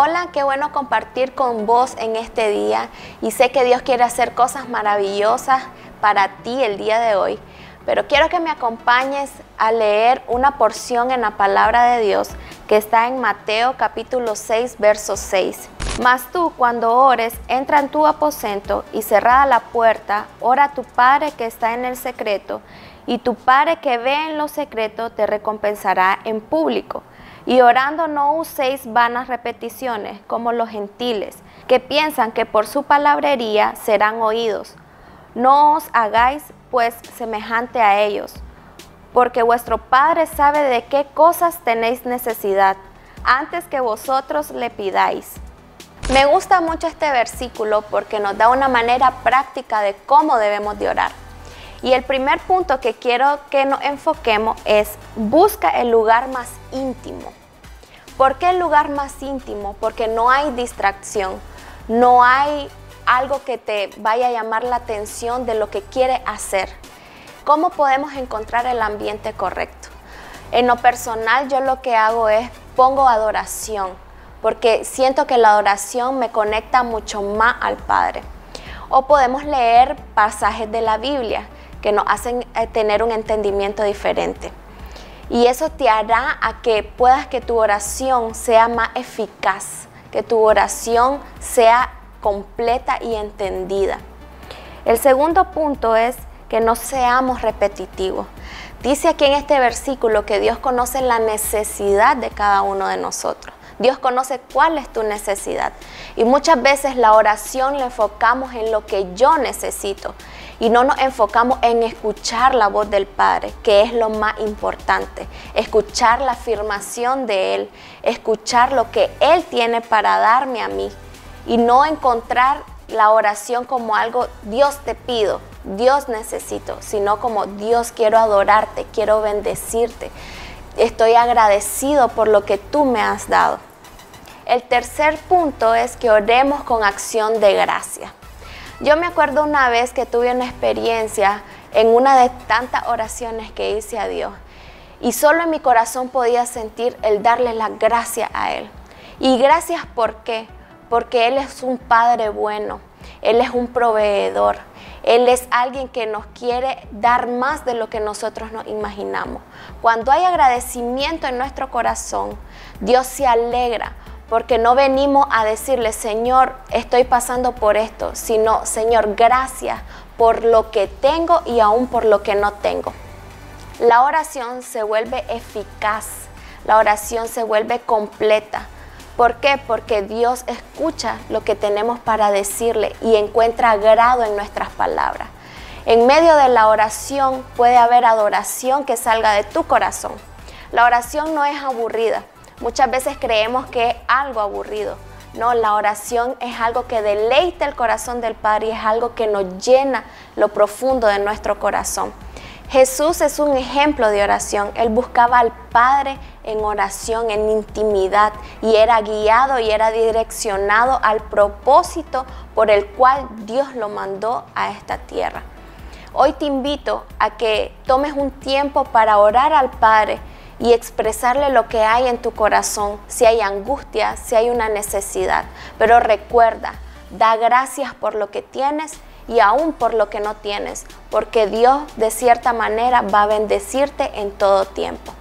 Hola, qué bueno compartir con vos en este día y sé que Dios quiere hacer cosas maravillosas para ti el día de hoy, pero quiero que me acompañes a leer una porción en la palabra de Dios que está en Mateo capítulo 6, verso 6. Mas tú cuando ores, entra en tu aposento y cerrada la puerta, ora a tu Padre que está en el secreto, y tu Padre que ve en lo secreto te recompensará en público. Y orando no uséis vanas repeticiones como los gentiles, que piensan que por su palabrería serán oídos. No os hagáis pues semejante a ellos, porque vuestro Padre sabe de qué cosas tenéis necesidad antes que vosotros le pidáis. Me gusta mucho este versículo porque nos da una manera práctica de cómo debemos de orar. Y el primer punto que quiero que nos enfoquemos es busca el lugar más íntimo. ¿Por qué el lugar más íntimo? Porque no hay distracción, no hay algo que te vaya a llamar la atención de lo que quiere hacer. ¿Cómo podemos encontrar el ambiente correcto? En lo personal yo lo que hago es pongo adoración, porque siento que la adoración me conecta mucho más al Padre. O podemos leer pasajes de la Biblia que nos hacen eh, tener un entendimiento diferente. Y eso te hará a que puedas que tu oración sea más eficaz, que tu oración sea completa y entendida. El segundo punto es que no seamos repetitivos. Dice aquí en este versículo que Dios conoce la necesidad de cada uno de nosotros. Dios conoce cuál es tu necesidad. Y muchas veces la oración la enfocamos en lo que yo necesito y no nos enfocamos en escuchar la voz del Padre, que es lo más importante, escuchar la afirmación de Él, escuchar lo que Él tiene para darme a mí y no encontrar la oración como algo Dios te pido, Dios necesito, sino como Dios quiero adorarte, quiero bendecirte, estoy agradecido por lo que tú me has dado. El tercer punto es que oremos con acción de gracia. Yo me acuerdo una vez que tuve una experiencia en una de tantas oraciones que hice a Dios y solo en mi corazón podía sentir el darle la gracia a Él. Y gracias por qué? Porque Él es un Padre bueno, Él es un proveedor, Él es alguien que nos quiere dar más de lo que nosotros nos imaginamos. Cuando hay agradecimiento en nuestro corazón, Dios se alegra porque no venimos a decirle, Señor, estoy pasando por esto, sino, Señor, gracias por lo que tengo y aún por lo que no tengo. La oración se vuelve eficaz, la oración se vuelve completa. ¿Por qué? Porque Dios escucha lo que tenemos para decirle y encuentra agrado en nuestras palabras. En medio de la oración puede haber adoración que salga de tu corazón. La oración no es aburrida, Muchas veces creemos que es algo aburrido. No, la oración es algo que deleita el corazón del Padre y es algo que nos llena lo profundo de nuestro corazón. Jesús es un ejemplo de oración. Él buscaba al Padre en oración, en intimidad, y era guiado y era direccionado al propósito por el cual Dios lo mandó a esta tierra. Hoy te invito a que tomes un tiempo para orar al Padre y expresarle lo que hay en tu corazón, si hay angustia, si hay una necesidad. Pero recuerda, da gracias por lo que tienes y aún por lo que no tienes, porque Dios de cierta manera va a bendecirte en todo tiempo.